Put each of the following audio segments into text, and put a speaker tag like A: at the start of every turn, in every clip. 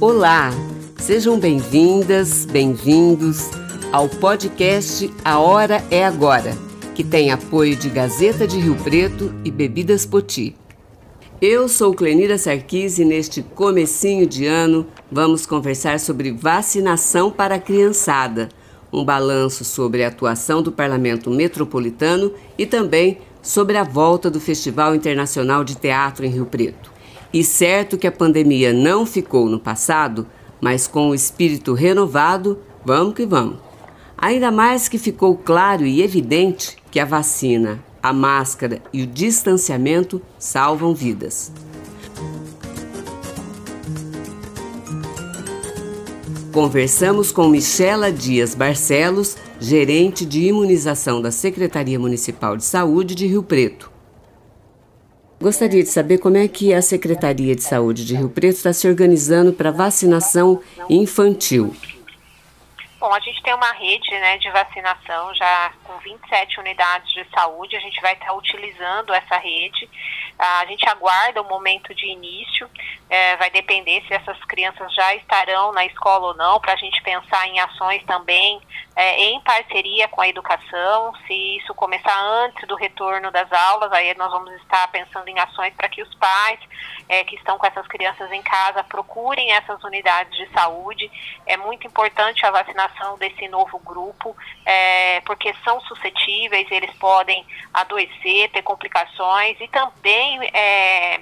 A: Olá, sejam bem-vindas, bem-vindos ao podcast A Hora é Agora, que tem apoio de Gazeta de Rio Preto e Bebidas Poti. Eu sou Clenira Sarkis e neste comecinho de ano vamos conversar sobre vacinação para a criançada, um balanço sobre a atuação do Parlamento Metropolitano e também sobre a volta do Festival Internacional de Teatro em Rio Preto. E certo que a pandemia não ficou no passado, mas com o espírito renovado, vamos que vamos. Ainda mais que ficou claro e evidente que a vacina, a máscara e o distanciamento salvam vidas. Conversamos com Michela Dias Barcelos, gerente de imunização da Secretaria Municipal de Saúde de Rio Preto. Gostaria de saber como é que a Secretaria de Saúde de Rio Preto está se organizando para vacinação infantil.
B: Bom, a gente tem uma rede né, de vacinação já com 27 unidades de saúde, a gente vai estar utilizando essa rede. A gente aguarda o momento de início, é, vai depender se essas crianças já estarão na escola ou não, para a gente pensar em ações também é, em parceria com a educação. Se isso começar antes do retorno das aulas, aí nós vamos estar pensando em ações para que os pais é, que estão com essas crianças em casa procurem essas unidades de saúde. É muito importante a vacinação desse novo grupo, é, porque são suscetíveis, eles podem adoecer, ter complicações e também é,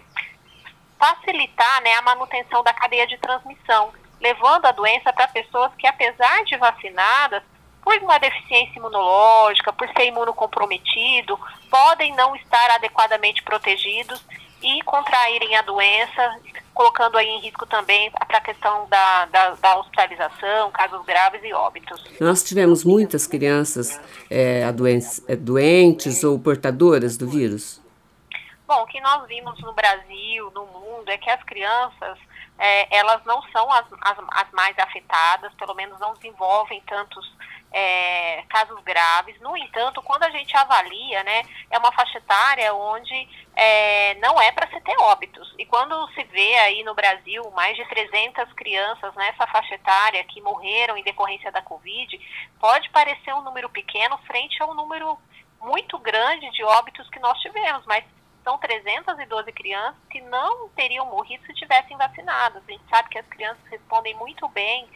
B: facilitar né, a manutenção da cadeia de transmissão levando a doença para pessoas que, apesar de vacinadas, por uma deficiência imunológica, por ser imunocomprometido, podem não estar adequadamente protegidos e contraírem a doença, colocando aí em risco também para a questão da, da, da, hospitalização, casos graves e óbitos.
A: Nós tivemos muitas crianças é, é, doentes ou portadoras do vírus?
B: Bom, o que nós vimos no Brasil, no mundo, é que as crianças é, elas não são as, as, as, mais afetadas, pelo menos não desenvolvem tantos é, casos graves. No entanto, quando a gente avalia, né, é uma faixa etária onde é, não é para se ter óbitos. E quando se vê aí no Brasil mais de 300 crianças nessa faixa etária que morreram em decorrência da Covid, pode parecer um número pequeno frente a um número muito grande de óbitos que nós tivemos, mas são 312 crianças que não teriam morrido se tivessem vacinadas. A gente sabe que as crianças respondem muito bem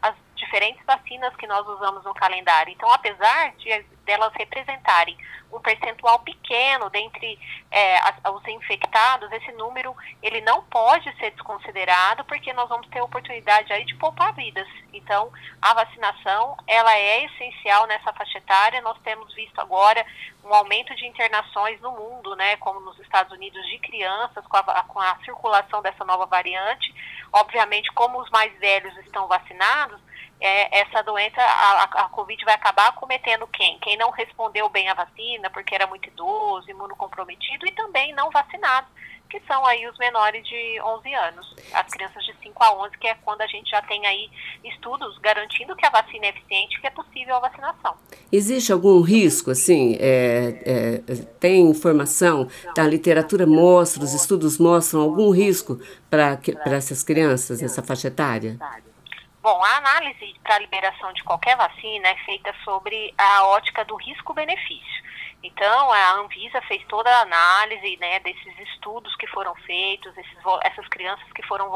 B: às diferentes vacinas que nós usamos no calendário. Então, apesar de delas representarem um percentual pequeno dentre é, os infectados, esse número ele não pode ser desconsiderado porque nós vamos ter oportunidade aí de poupar vidas. Então, a vacinação ela é essencial nessa faixa etária. Nós temos visto agora um aumento de internações no mundo, né, como nos Estados Unidos, de crianças com a, com a circulação dessa nova variante. Obviamente, como os mais velhos estão vacinados, é, essa doença, a, a Covid vai acabar cometendo quem? Quem não respondeu bem à vacina, porque era muito idoso, imunocomprometido, e também não vacinado, que são aí os menores de 11 anos, as crianças de 5 a 11, que é quando a gente já tem aí estudos garantindo que a vacina é eficiente, que é possível a vacinação.
A: Existe algum risco, assim, é, é, tem informação, a literatura mostra, os estudos mostram algum risco para essas crianças, nessa faixa etária?
B: Bom, a análise para a liberação de qualquer vacina é feita sobre a ótica do risco-benefício. Então, a Anvisa fez toda a análise né, desses estudos que foram feitos, esses, essas crianças que foram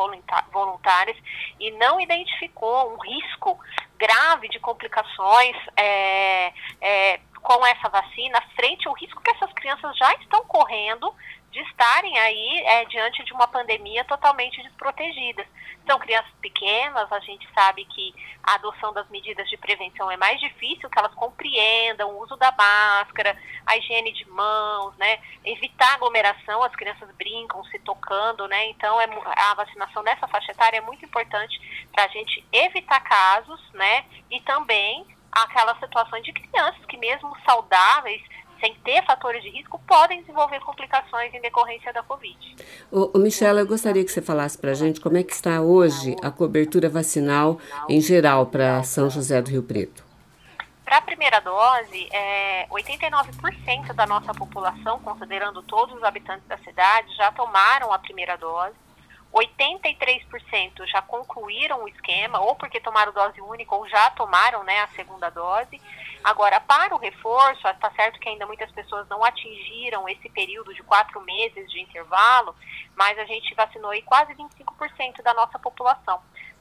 B: voluntárias, e não identificou um risco grave de complicações é, é, com essa vacina, frente ao risco que essas crianças já estão correndo de estarem aí é, diante de uma pandemia totalmente desprotegidas. São crianças pequenas, a gente sabe que a adoção das medidas de prevenção é mais difícil, que elas compreendam o uso da máscara, a higiene de mãos, né, evitar aglomeração, as crianças brincam se tocando, né, então é, a vacinação nessa faixa etária é muito importante para a gente evitar casos, né, e também aquelas situações de crianças que mesmo saudáveis sem ter fatores de risco, podem desenvolver complicações em decorrência da Covid.
A: Ô, ô Michela, eu gostaria que você falasse para a gente como é que está hoje a cobertura vacinal em geral para São José do Rio Preto.
B: Para a primeira dose, é, 89% da nossa população, considerando todos os habitantes da cidade, já tomaram a primeira dose. 83% atingiram o esquema, ou porque tomaram dose única, ou já tomaram né, a segunda dose. Agora, para o reforço, está certo que ainda muitas pessoas não atingiram esse período de quatro meses de intervalo, mas a gente vacinou aí quase 25% da nossa população.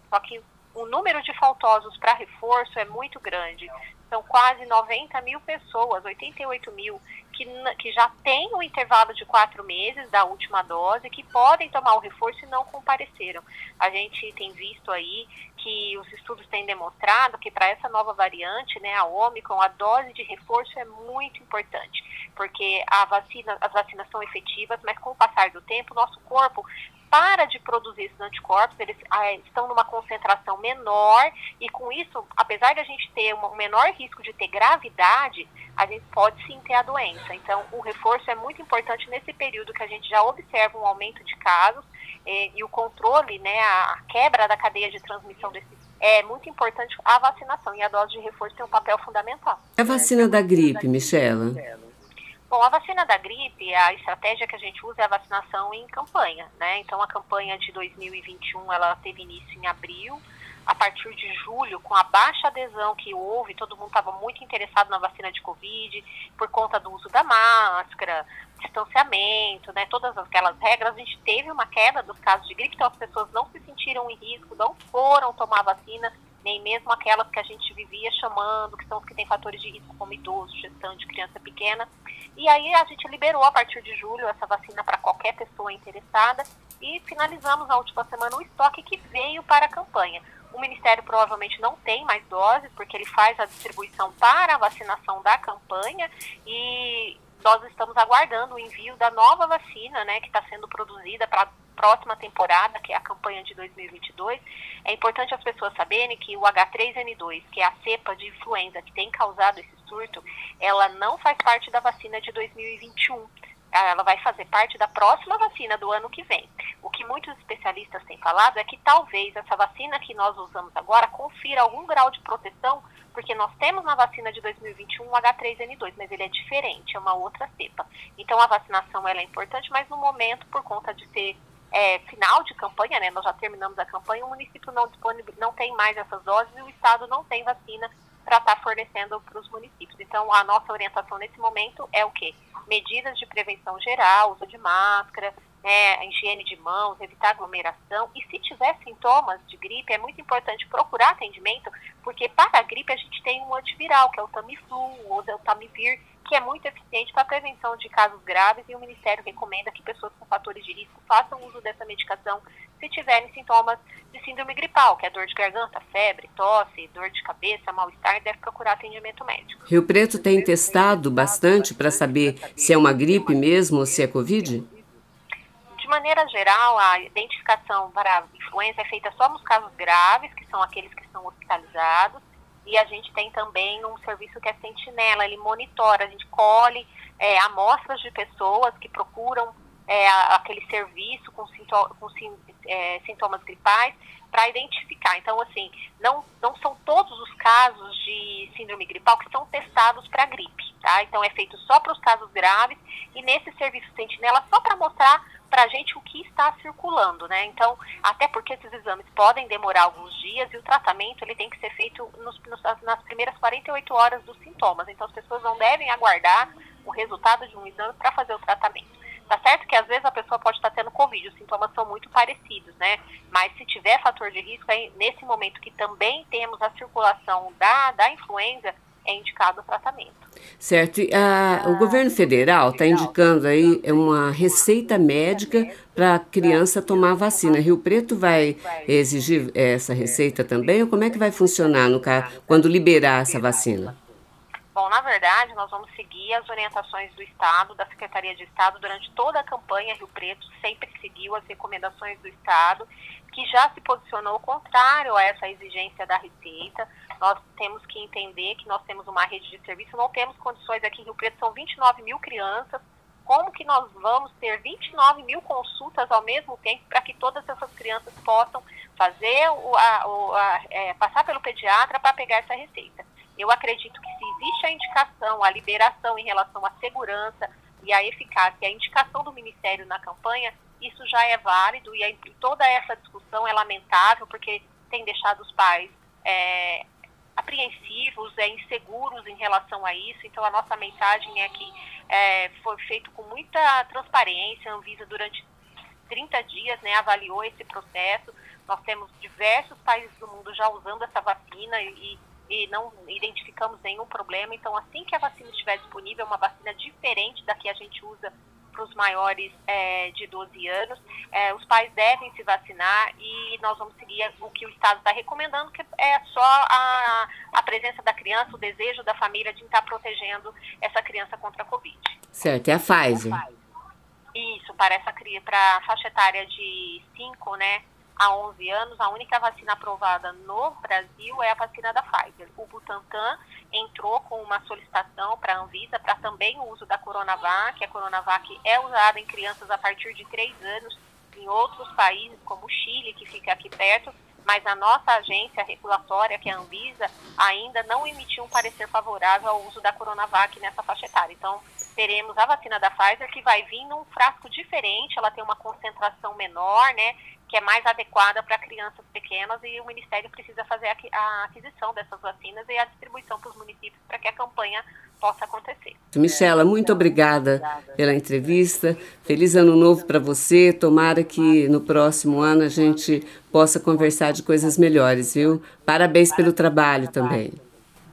B: Só que o número de faltosos para reforço é muito grande. São quase 90 mil pessoas, 88 mil, que, que já têm o um intervalo de quatro meses da última dose, que podem tomar o reforço e não compareceram. A gente tem visto aí que os estudos têm demonstrado que para essa nova variante, né, a Omicron, a dose de reforço é muito importante, porque a vacina, as vacinas são efetivas, mas com o passar do tempo, nosso corpo para de produzir esses anticorpos, eles ah, estão numa concentração menor e com isso, apesar de a gente ter um menor risco de ter gravidade, a gente pode sim ter a doença. Então, o reforço é muito importante nesse período que a gente já observa um aumento de casos eh, e o controle, né, a quebra da cadeia de transmissão desse é muito importante a vacinação e a dose de reforço tem um papel fundamental.
A: A vacina da gripe, Michela?
B: Bom, a vacina da gripe, a estratégia que a gente usa é a vacinação em campanha, né? Então, a campanha de 2021, ela teve início em abril. A partir de julho, com a baixa adesão que houve, todo mundo estava muito interessado na vacina de Covid, por conta do uso da máscara, distanciamento, né? Todas aquelas regras, a gente teve uma queda dos casos de gripe, então as pessoas não se sentiram em risco, não foram tomar vacina, nem mesmo aquelas que a gente vivia chamando, que são os que têm fatores de risco, como idoso, gestante, criança pequena. E aí a gente liberou a partir de julho essa vacina para qualquer pessoa interessada e finalizamos na última semana o estoque que veio para a campanha. O Ministério provavelmente não tem mais doses, porque ele faz a distribuição para a vacinação da campanha e nós estamos aguardando o envio da nova vacina, né, que está sendo produzida para próxima temporada, que é a campanha de 2022. É importante as pessoas saberem que o H3N2, que é a cepa de influenza que tem causado esse surto, ela não faz parte da vacina de 2021. Ela vai fazer parte da próxima vacina do ano que vem. O que muitos especialistas têm falado é que talvez essa vacina que nós usamos agora confira algum grau de proteção, porque nós temos na vacina de 2021 o H3N2, mas ele é diferente, é uma outra cepa. Então a vacinação ela é importante, mas no momento, por conta de ser é, final de campanha, né, nós já terminamos a campanha, o município não, não tem mais essas doses e o estado não tem vacina para estar tá fornecendo para os municípios. Então, a nossa orientação nesse momento é o quê? Medidas de prevenção geral, uso de máscara, né, higiene de mãos, evitar aglomeração. E se tiver sintomas de gripe, é muito importante procurar atendimento, porque para a gripe a gente tem um antiviral, que é o Tamiflu, ou o Tamivir, que é muito eficiente para a prevenção de casos graves e o Ministério recomenda que pessoas com fatores de risco façam uso dessa medicação se tiverem sintomas de síndrome gripal, que é dor de garganta, febre, tosse, dor de cabeça, mal-estar, deve procurar atendimento médico.
A: Rio Preto tem testado bastante para saber se é uma gripe mesmo ou se é Covid?
B: De maneira geral, a identificação para a influenza é feita só nos casos graves, que são aqueles que são hospitalizados, e a gente tem também um serviço que é sentinela, ele monitora, a gente colhe é, amostras de pessoas que procuram é, aquele serviço com, com é, sintomas gripais para identificar. Então, assim, não, não são todos os casos de síndrome gripal que são testados para gripe, tá? Então, é feito só para os casos graves e nesse serviço sentinela só para mostrar para a gente o que está circulando, né? Então, até porque esses exames podem demorar alguns dias e o tratamento ele tem que ser feito nos, nos, nas primeiras 48 horas dos sintomas. Então, as pessoas não devem aguardar o resultado de um exame para fazer o tratamento. Tá certo que às vezes a pessoa pode estar tendo Covid, os sintomas são muito parecidos, né? Mas se tiver fator de risco, aí, nesse momento que também temos a circulação da, da influenza, é indicado o tratamento.
A: Certo. E a, o governo federal está indicando aí uma receita médica para a criança tomar vacina. Rio Preto vai exigir essa receita também? Ou como é que vai funcionar no caso, quando liberar essa vacina?
B: Bom, na verdade, nós vamos seguir as orientações do Estado, da Secretaria de Estado, durante toda a campanha Rio Preto, sempre seguiu as recomendações do Estado, que já se posicionou contrário a essa exigência da Receita. Nós temos que entender que nós temos uma rede de serviço, não temos condições aqui em Rio Preto, são 29 mil crianças. Como que nós vamos ter 29 mil consultas ao mesmo tempo para que todas essas crianças possam fazer o, a, o, a, é, passar pelo pediatra para pegar essa receita? Eu acredito que se existe a indicação, a liberação em relação à segurança e à eficácia, a indicação do Ministério na campanha, isso já é válido e toda essa discussão é lamentável, porque tem deixado os pais é, apreensivos, é, inseguros em relação a isso. Então, a nossa mensagem é que é, foi feito com muita transparência. A Anvisa, durante 30 dias, né, avaliou esse processo. Nós temos diversos países do mundo já usando essa vacina e, e não identificamos nenhum problema. Então, assim que a vacina estiver disponível, é uma vacina diferente da que a gente usa para os maiores é, de 12 anos. É, os pais devem se vacinar e nós vamos seguir o que o Estado está recomendando, que é só a, a presença da criança, o desejo da família de estar protegendo essa criança contra a Covid.
A: Certo, é a Pfizer.
B: Isso, para essa para a faixa etária de 5, né? A 11 anos, a única vacina aprovada no Brasil é a vacina da Pfizer. O Butantan entrou com uma solicitação para a Anvisa para também o uso da Coronavac. A Coronavac é usada em crianças a partir de 3 anos em outros países, como o Chile, que fica aqui perto, mas a nossa agência regulatória, que é a Anvisa, ainda não emitiu um parecer favorável ao uso da Coronavac nessa faixa etária. Então, teremos a vacina da Pfizer, que vai vir num frasco diferente, ela tem uma concentração menor, né? que é mais adequada para crianças pequenas e o Ministério precisa fazer a aquisição dessas vacinas e a distribuição para os municípios para que a campanha possa acontecer.
A: Michela, muito obrigada pela entrevista. Feliz ano novo para você. Tomara que no próximo ano a gente possa conversar de coisas melhores, viu? Parabéns pelo trabalho também.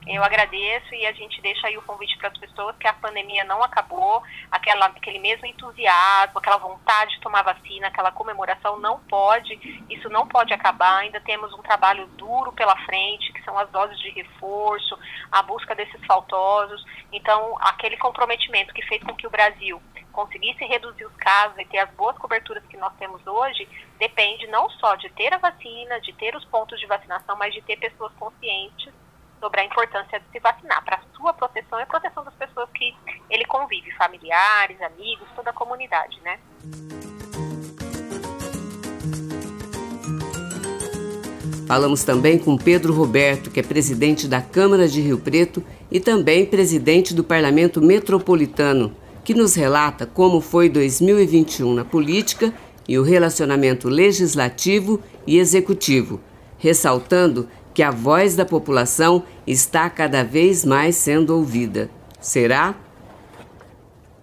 B: Eu agradeço e a gente deixa aí o convite para as pessoas que a pandemia não acabou, aquela, aquele mesmo entusiasmo, aquela vontade de tomar vacina, aquela comemoração não pode, isso não pode acabar. Ainda temos um trabalho duro pela frente, que são as doses de reforço, a busca desses faltosos. Então, aquele comprometimento que fez com que o Brasil conseguisse reduzir os casos e ter as boas coberturas que nós temos hoje, depende não só de ter a vacina, de ter os pontos de vacinação, mas de ter pessoas conscientes sobre a importância de se vacinar para a sua proteção e a proteção das pessoas que ele convive, familiares, amigos, toda a comunidade, né?
A: Falamos também com Pedro Roberto, que é presidente da Câmara de Rio Preto e também presidente do Parlamento Metropolitano, que nos relata como foi 2021 na política e o relacionamento legislativo e executivo, ressaltando que a voz da população está cada vez mais sendo ouvida. Será?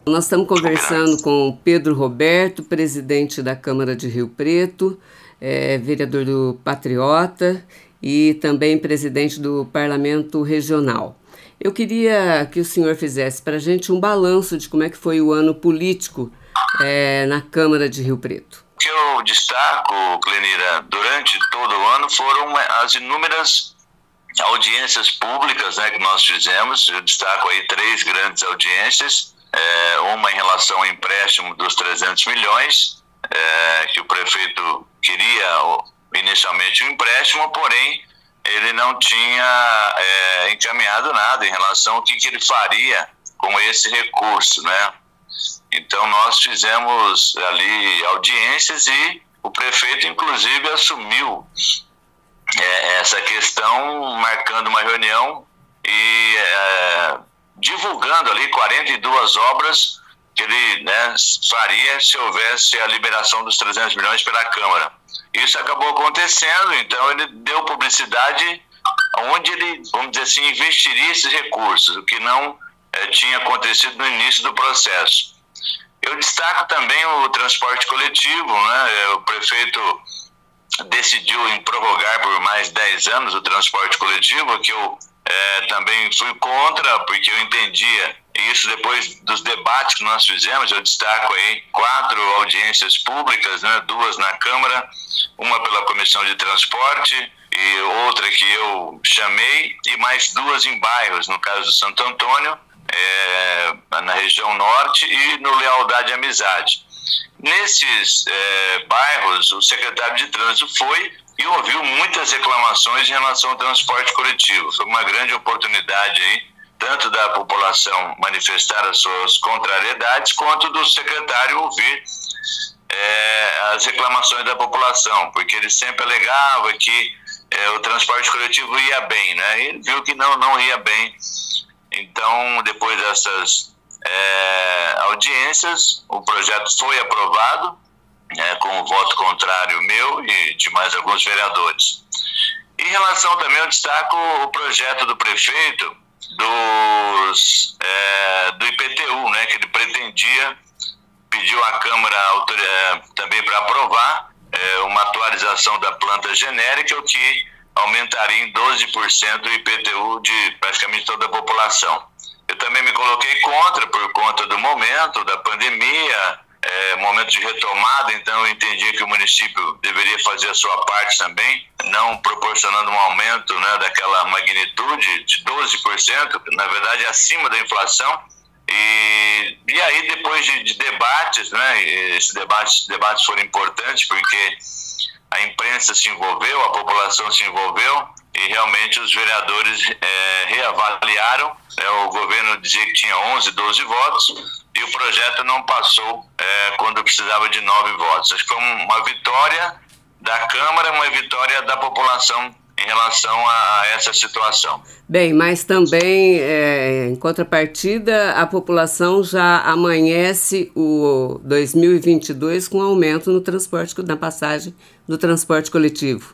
A: Nós estamos conversando com Pedro Roberto, presidente da Câmara de Rio Preto, é, vereador do Patriota e também presidente do Parlamento Regional. Eu queria que o senhor fizesse para a gente um balanço de como é que foi o ano político é, na Câmara de Rio Preto
C: eu destaco, Clenira, durante todo o ano foram as inúmeras audiências públicas né, que nós fizemos. Eu destaco aí três grandes audiências. É, uma em relação ao empréstimo dos 300 milhões, é, que o prefeito queria inicialmente o um empréstimo, porém ele não tinha é, encaminhado nada em relação ao que, que ele faria com esse recurso, né? Então nós fizemos ali audiências e o prefeito inclusive assumiu é, essa questão, marcando uma reunião e é, divulgando ali 42 obras que ele né, faria se houvesse a liberação dos 300 milhões pela Câmara. Isso acabou acontecendo, então ele deu publicidade onde ele, vamos dizer assim, investiria esses recursos, o que não é, tinha acontecido no início do processo. Eu destaco também o transporte coletivo, né? É, o prefeito decidiu em prorrogar por mais 10 anos o transporte coletivo, que eu é, também fui contra, porque eu entendia isso depois dos debates que nós fizemos, eu destaco aí quatro audiências públicas, né, duas na Câmara, uma pela Comissão de Transporte e outra que eu chamei, e mais duas em bairros, no caso do Santo Antônio, é, na região norte e no Lealdade e Amizade. Nesses é, bairros, o secretário de trânsito foi e ouviu muitas reclamações em relação ao transporte coletivo. Foi uma grande oportunidade aí, tanto da população manifestar as suas contrariedades, quanto do secretário ouvir é, as reclamações da população, porque ele sempre alegava que é, o transporte coletivo ia bem, né? E ele viu que não, não ia bem então, depois dessas é, audiências, o projeto foi aprovado, né, com o voto contrário meu e de mais alguns vereadores. Em relação também, eu destaco o projeto do prefeito dos, é, do IPTU, né, que ele pretendia, pediu à Câmara é, também para aprovar é, uma atualização da planta genérica, o que aumentaria em 12% o IPTU de praticamente toda a população. Eu também me coloquei contra por conta do momento, da pandemia, é, momento de retomada, então eu entendi que o município deveria fazer a sua parte também, não proporcionando um aumento né, daquela magnitude de 12%, na verdade acima da inflação. E, e aí, depois de, de debates, né, esses debates, debates foram importantes porque a imprensa se envolveu, a população se envolveu e realmente os vereadores é, reavaliaram. É, o governo dizia que tinha 11, 12 votos e o projeto não passou é, quando precisava de nove votos. Acho que foi uma vitória da Câmara, uma vitória da população em relação a, essa situação.
A: Bem, mas também, é, em contrapartida, a população já amanhece o 2022 com aumento no transporte, na passagem do transporte coletivo.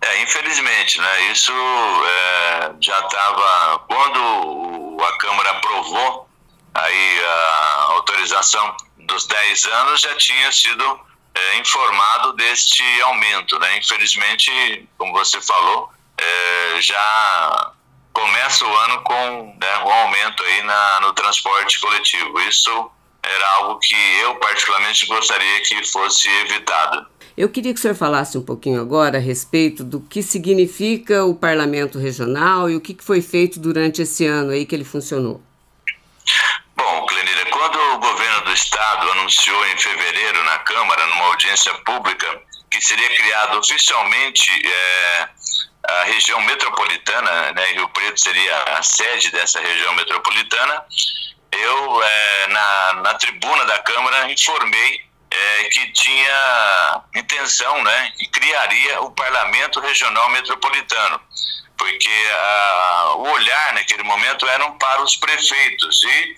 C: É, infelizmente, né? Isso é, já estava quando a Câmara aprovou aí a autorização dos 10 anos já tinha sido é, informado deste aumento, né? Infelizmente, como você falou, é, já começa o ano com né, um aumento aí na, no transporte coletivo. Isso era algo que eu particularmente gostaria que fosse evitado.
A: Eu queria que o senhor falasse um pouquinho agora a respeito do que significa o parlamento regional e o que foi feito durante esse ano aí que ele funcionou.
C: Bom, Clenira, quando o governo do estado anunciou em fevereiro na Câmara, numa audiência pública, que seria criado oficialmente é, a região metropolitana, né, Rio Preto seria a sede dessa região metropolitana, eu, é, na, na tribuna da Câmara, informei é, que tinha intenção, né, e criaria o Parlamento Regional Metropolitano, porque a, o olhar naquele momento eram para os prefeitos e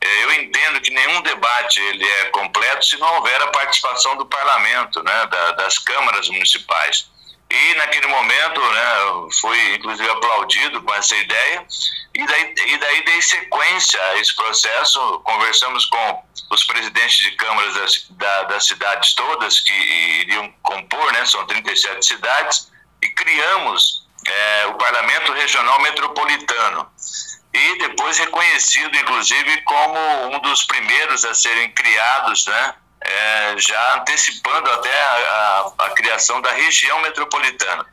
C: é, eu entendo que nenhum debate ele é completo se não houver a participação do parlamento, né, da, das câmaras municipais. E naquele momento, né, fui inclusive aplaudido com essa ideia, e daí, e daí dei sequência a esse processo. Conversamos com os presidentes de câmaras das, da, das cidades todas que iriam compor, né, são 37 cidades, e criamos é, o Parlamento Regional Metropolitano. E depois reconhecido, inclusive, como um dos primeiros a serem criados, né, é, já antecipando até a, a, a criação da região metropolitana.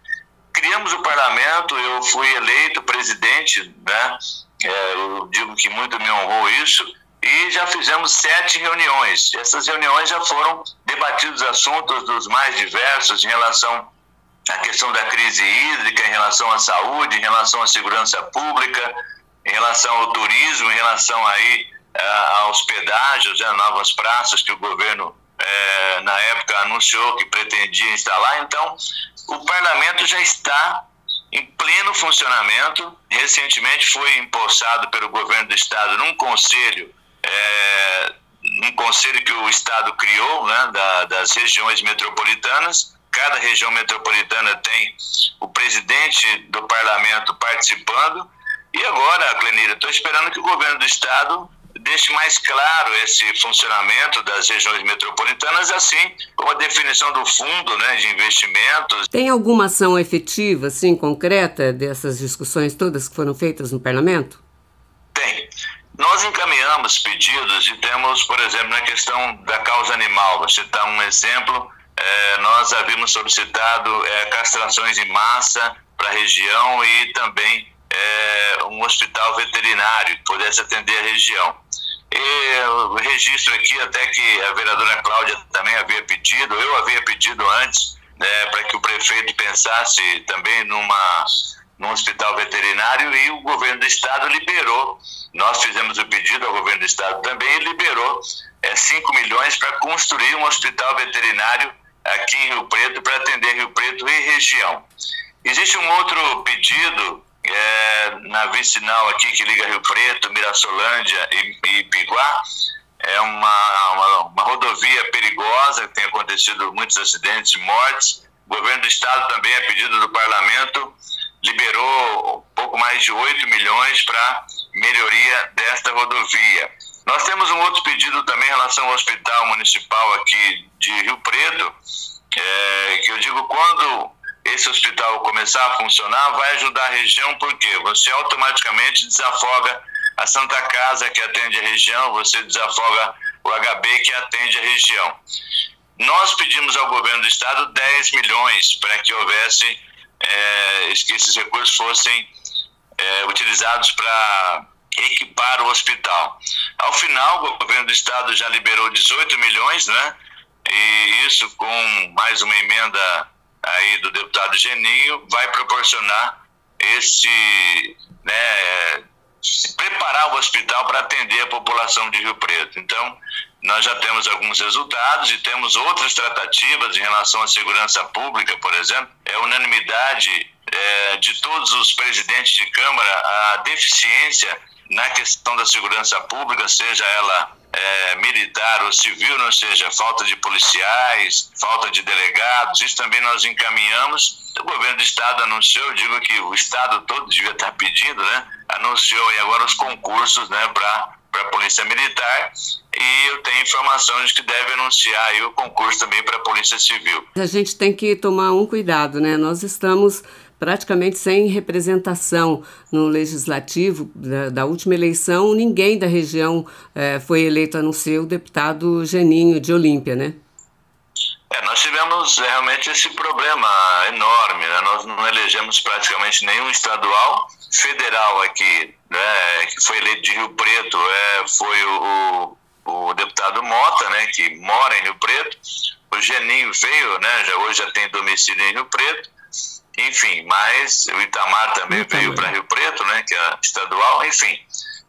C: Criamos o parlamento, eu fui eleito presidente, né? É, eu digo que muito me honrou isso, e já fizemos sete reuniões. Essas reuniões já foram debatidos assuntos dos mais diversos em relação à questão da crise hídrica, em relação à saúde, em relação à segurança pública, em relação ao turismo, em relação aí aos pedágios, né, novas praças que o governo é, na época anunciou que pretendia instalar. Então, o parlamento já está em pleno funcionamento. Recentemente foi empossado pelo governo do estado num conselho, é, um conselho que o estado criou, né, da, das regiões metropolitanas. Cada região metropolitana tem o presidente do parlamento participando. E agora, Clenira, estou esperando que o governo do estado deixe mais claro esse funcionamento das regiões metropolitanas, assim como a definição do fundo né, de investimentos.
A: Tem alguma ação efetiva, assim, concreta dessas discussões todas que foram feitas no parlamento?
C: Tem. Nós encaminhamos pedidos e temos, por exemplo, na questão da causa animal, vou citar um exemplo, é, nós havíamos solicitado é, castrações em massa para a região e também é, um hospital veterinário que pudesse atender a região. Eu registro aqui até que a vereadora Cláudia também havia pedido, eu havia pedido antes, né, para que o prefeito pensasse também numa, num hospital veterinário e o governo do estado liberou. Nós fizemos o pedido ao governo do estado também e liberou é, 5 milhões para construir um hospital veterinário aqui em Rio Preto para atender Rio Preto e região. Existe um outro pedido é, na vicinal aqui que liga Rio Preto, Mirassolândia e, e Piguá, é uma, uma, uma, rodovia perigosa, tem acontecido muitos acidentes e mortes, O governo do estado também, a pedido do parlamento, liberou pouco mais de 8 milhões para melhoria desta rodovia. Nós temos um outro pedido também em relação ao hospital municipal aqui de Rio Preto, é, que eu digo quando esse hospital começar a funcionar, vai ajudar a região, porque você automaticamente desafoga a Santa Casa, que atende a região, você desafoga o HB, que atende a região. Nós pedimos ao governo do estado 10 milhões para que houvesse, é, que esses recursos fossem é, utilizados para equipar o hospital. Ao final, o governo do estado já liberou 18 milhões, né? E isso com mais uma emenda aí do deputado Geninho vai proporcionar esse, né, preparar o hospital para atender a população de Rio Preto. Então, nós já temos alguns resultados e temos outras tratativas em relação à segurança pública, por exemplo. É unanimidade é, de todos os presidentes de Câmara a deficiência na questão da segurança pública, seja ela é, militar ou civil, não seja falta de policiais, falta de delegados, isso também nós encaminhamos. O governo do estado anunciou, eu digo que o estado todo devia estar pedindo, né? Anunciou e agora os concursos, né, para a Polícia Militar e eu tenho informações que deve anunciar aí o concurso também para a Polícia Civil.
A: A gente tem que tomar um cuidado, né? Nós estamos praticamente sem representação no legislativo da, da última eleição, ninguém da região é, foi eleito a não ser o deputado Geninho de Olímpia, né?
C: É, nós tivemos realmente esse problema enorme, né? nós não elegemos praticamente nenhum estadual, federal aqui, né, que foi eleito de Rio Preto, é, foi o, o, o deputado Mota, né, que mora em Rio Preto, o Geninho veio, né, já, hoje já tem domicílio em Rio Preto, enfim, mas o Itamar também veio para Rio Preto, né, que é estadual, enfim.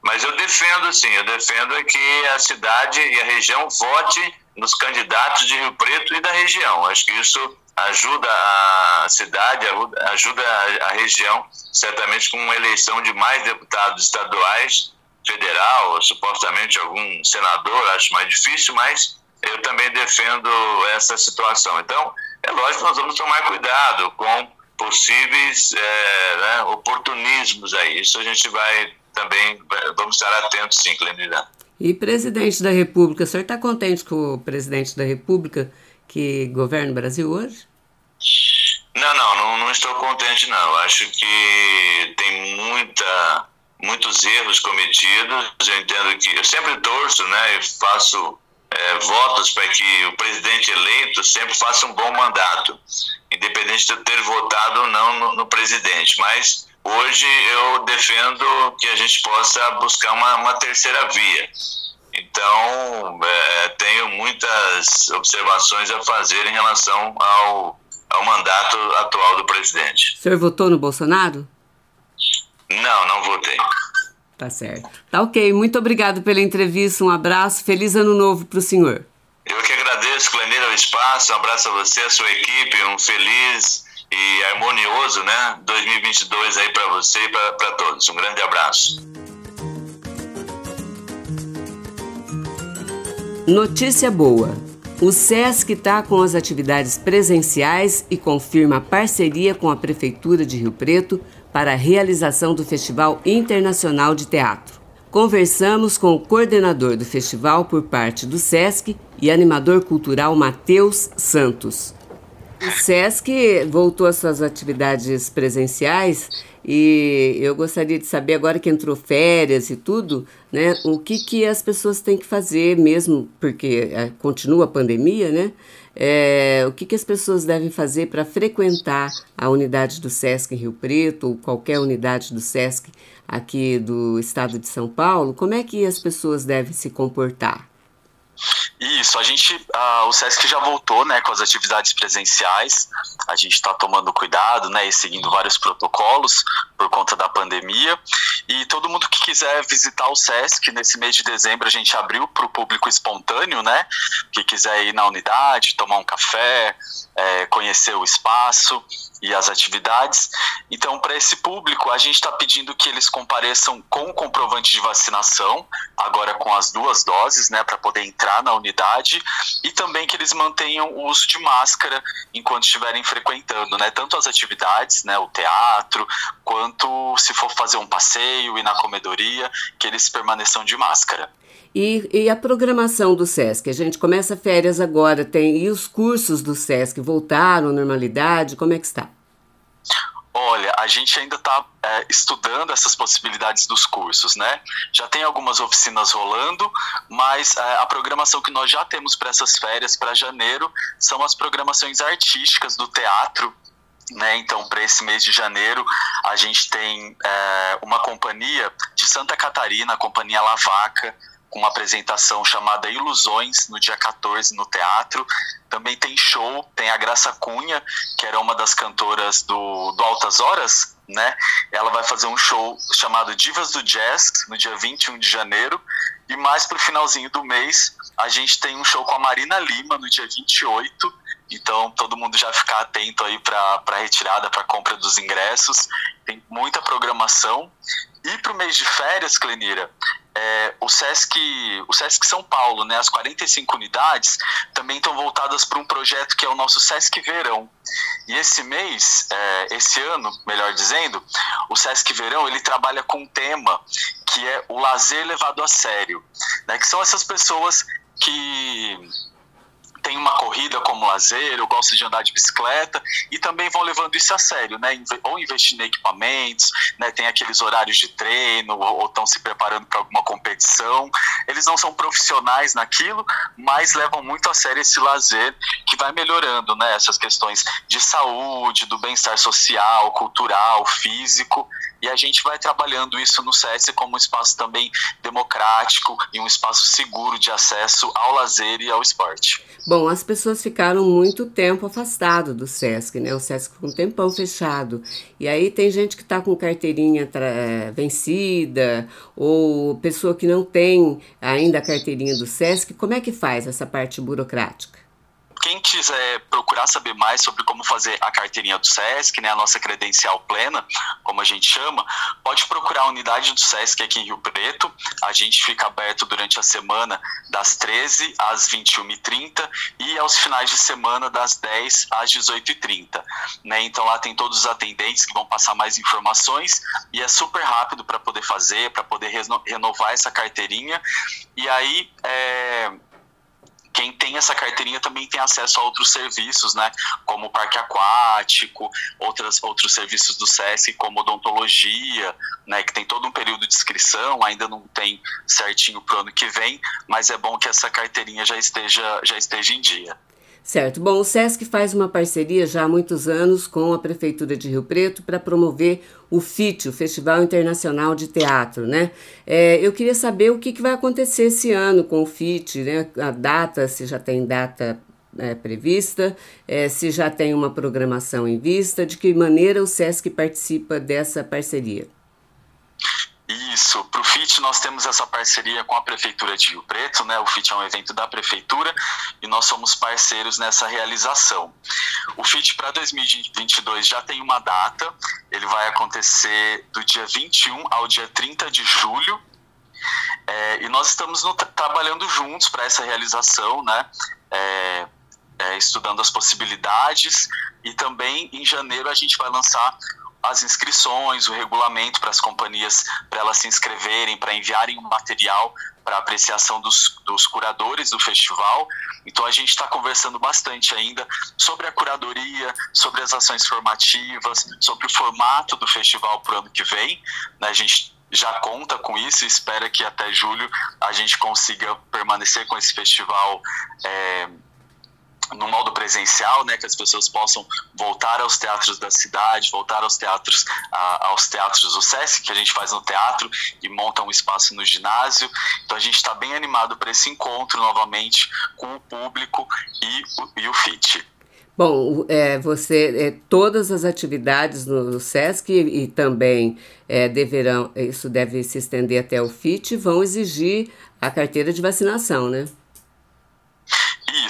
C: Mas eu defendo, sim, eu defendo é que a cidade e a região vote nos candidatos de Rio Preto e da região. Acho que isso ajuda a cidade, ajuda a região, certamente com uma eleição de mais deputados estaduais, federal, supostamente algum senador, acho mais difícil, mas eu também defendo essa situação. Então, é lógico que nós vamos tomar cuidado com possíveis é, né, oportunismos aí. Isso a gente vai também, vamos estar atentos sim, Clenidão.
A: E presidente da República, o senhor está contente com o presidente da República que governa o Brasil hoje?
C: Não, não, não, não estou contente não. Acho que tem muita, muitos erros cometidos. Eu entendo que eu sempre torço, né, e faço é, votos para que o presidente eleito sempre faça um bom mandato, independente de ter votado ou não no, no presidente. Mas hoje eu defendo que a gente possa buscar uma, uma terceira via. Então, é, tenho muitas observações a fazer em relação ao, ao mandato atual do presidente.
A: O senhor votou no Bolsonaro?
C: Não, não votei.
A: Tá certo. Tá ok. Muito obrigado pela entrevista. Um abraço. Feliz ano novo para o senhor.
C: Eu que agradeço, Cleneira, o espaço. Um abraço a você, a sua equipe. Um feliz e harmonioso, né? 2022 aí para você e para todos. Um grande abraço.
A: Notícia boa. O SESC está com as atividades presenciais e confirma a parceria com a Prefeitura de Rio Preto para a realização do Festival Internacional de Teatro. Conversamos com o coordenador do festival por parte do SESC e animador cultural Matheus Santos. O SESC voltou às suas atividades presenciais e eu gostaria de saber, agora que entrou férias e tudo, né, o que, que as pessoas têm que fazer mesmo, porque é, continua a pandemia, né? É, o que, que as pessoas devem fazer para frequentar a unidade do SESC em Rio Preto ou qualquer unidade do SESC aqui do estado de São Paulo? Como é que as pessoas devem se comportar?
D: Isso, a gente, uh, o SESC já voltou, né, com as atividades presenciais. A gente está tomando cuidado, né, e seguindo vários protocolos por conta da pandemia. E todo mundo que quiser visitar o SESC nesse mês de dezembro a gente abriu para o público espontâneo, né, que quiser ir na unidade, tomar um café, é, conhecer o espaço e as atividades. Então, para esse público, a gente está pedindo que eles compareçam com o comprovante de vacinação, agora com as duas doses, né, para poder entrar entrar na unidade e também que eles mantenham o uso de máscara enquanto estiverem frequentando, né? Tanto as atividades, né, o teatro, quanto se for fazer um passeio e na comedoria, que eles permaneçam de máscara.
A: E, e, a programação do SESC? A gente começa férias agora, tem e os cursos do SESC voltaram à normalidade? Como é que está?
D: Olha, a gente ainda está é, estudando essas possibilidades dos cursos, né? Já tem algumas oficinas rolando, mas é, a programação que nós já temos para essas férias, para janeiro, são as programações artísticas do teatro. Né, então, para esse mês de janeiro, a gente tem é, uma companhia de Santa Catarina, a Companhia Lavaca, com uma apresentação chamada Ilusões, no dia 14, no teatro. Também tem show, tem a Graça Cunha, que era uma das cantoras do, do Altas Horas, né? Ela vai fazer um show chamado Divas do Jazz, no dia 21 de janeiro. E mais pro finalzinho do mês, a gente tem um show com a Marina Lima, no dia 28. Então, todo mundo já ficar atento aí para a retirada, para compra dos ingressos. Tem muita programação. E para o mês de férias, Clenira, é, o Sesc, o Sesc São Paulo, né, as 45 unidades também estão voltadas para um projeto que é o nosso Sesc Verão. E esse mês, é, esse ano, melhor dizendo, o Sesc Verão ele trabalha com um tema que é o lazer levado a sério, né, que são essas pessoas que tem uma corrida como lazer, ou gosta de andar de bicicleta, e também vão levando isso a sério, né? Ou investindo em equipamentos, né? Tem aqueles horários de treino, ou estão se preparando para alguma competição. Eles não são profissionais naquilo, mas levam muito a sério esse lazer que vai melhorando, né? Essas questões de saúde, do bem-estar social, cultural, físico e a gente vai trabalhando isso no SESC como um espaço também democrático e um espaço seguro de acesso ao lazer e ao esporte.
A: Bom, as pessoas ficaram muito tempo afastado do SESC, né? O SESC ficou um tempão fechado. E aí tem gente que está com carteirinha vencida ou pessoa que não tem ainda a carteirinha do SESC. Como é que faz essa parte burocrática?
D: Quem quiser procurar saber mais sobre como fazer a carteirinha do SESC, né, a nossa credencial plena, como a gente chama, pode procurar a unidade do SESC aqui em Rio Preto. A gente fica aberto durante a semana das 13 às 21h30 e aos finais de semana das 10 às 18h30. Né? Então lá tem todos os atendentes que vão passar mais informações e é super rápido para poder fazer, para poder renovar essa carteirinha. E aí, é, quem tem essa carteirinha também tem acesso a outros serviços, né? Como parque aquático, outras, outros serviços do SESC, como odontologia, né? Que tem todo um período de inscrição, ainda não tem certinho para o ano que vem, mas é bom que essa carteirinha já esteja, já esteja em dia.
A: Certo. Bom, o SESC faz uma parceria já há muitos anos com a Prefeitura de Rio Preto para promover o FIT, o Festival Internacional de Teatro, né? É, eu queria saber o que, que, vai acontecer esse ano com o FIT, né? A data, se já tem data é, prevista, é, se já tem uma programação em vista, de que maneira o SESC participa dessa parceria.
D: Isso, para o FIT nós temos essa parceria com a Prefeitura de Rio Preto, né? O FIT é um evento da Prefeitura e nós somos parceiros nessa realização. O FIT para 2022 já tem uma data, ele vai acontecer do dia 21 ao dia 30 de julho. É, e nós estamos no, trabalhando juntos para essa realização, né? É, é, estudando as possibilidades e também em janeiro a gente vai lançar as inscrições, o regulamento para as companhias, para elas se inscreverem, para enviarem um material para apreciação dos, dos curadores do festival. Então a gente está conversando bastante ainda sobre a curadoria, sobre as ações formativas, sobre o formato do festival para o ano que vem. Né? A gente já conta com isso e espera que até julho a gente consiga permanecer com esse festival. É, no modo presencial, né, que as pessoas possam voltar aos teatros da cidade, voltar aos teatros, a, aos teatros do SESC, que a gente faz no teatro e monta um espaço no ginásio. Então a gente está bem animado para esse encontro novamente com o público e, e o FIT.
A: Bom, é, você é, todas as atividades no SESC e, e também é, deverão, isso deve se estender até o FIT, vão exigir a carteira de vacinação, né?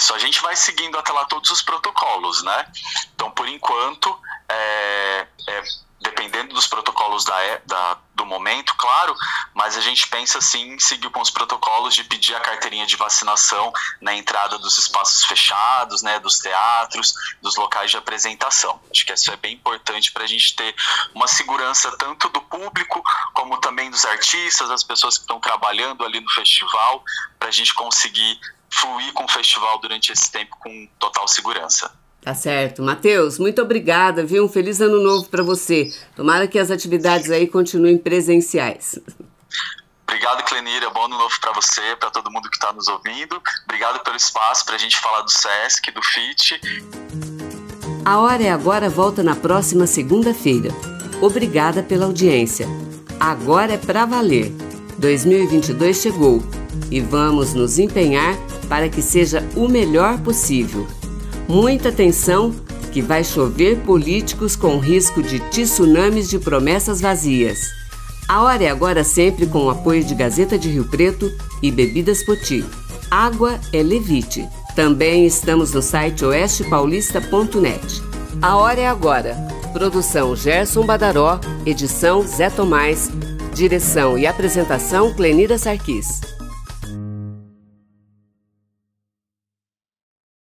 D: Isso, a gente vai seguindo até lá todos os protocolos, né? Então, por enquanto, é, é, dependendo dos protocolos da, da, do momento, claro, mas a gente pensa sim em seguir com os protocolos de pedir a carteirinha de vacinação na entrada dos espaços fechados, né, dos teatros, dos locais de apresentação. Acho que isso é bem importante para a gente ter uma segurança tanto do público como também dos artistas, das pessoas que estão trabalhando ali no festival, para a gente conseguir fluir com o festival durante esse tempo com total segurança.
A: Tá certo. Matheus, muito obrigada, viu? Um feliz ano novo para você. Tomara que as atividades aí continuem presenciais.
D: Obrigado, Clenira. Bom ano novo para você, para todo mundo que está nos ouvindo. Obrigado pelo espaço para a gente falar do SESC, do FIT.
A: A Hora é Agora volta na próxima segunda-feira. Obrigada pela audiência. Agora é para valer. 2022 chegou e vamos nos empenhar para que seja o melhor possível. Muita atenção, que vai chover políticos com risco de tsunamis de promessas vazias. A hora é agora sempre com o apoio de Gazeta de Rio Preto e Bebidas Poti. Água é Levite. Também estamos no site oestepaulista.net. A hora é agora. Produção Gerson Badaró, edição Zé Tomás, direção e apresentação Clenira Sarquis.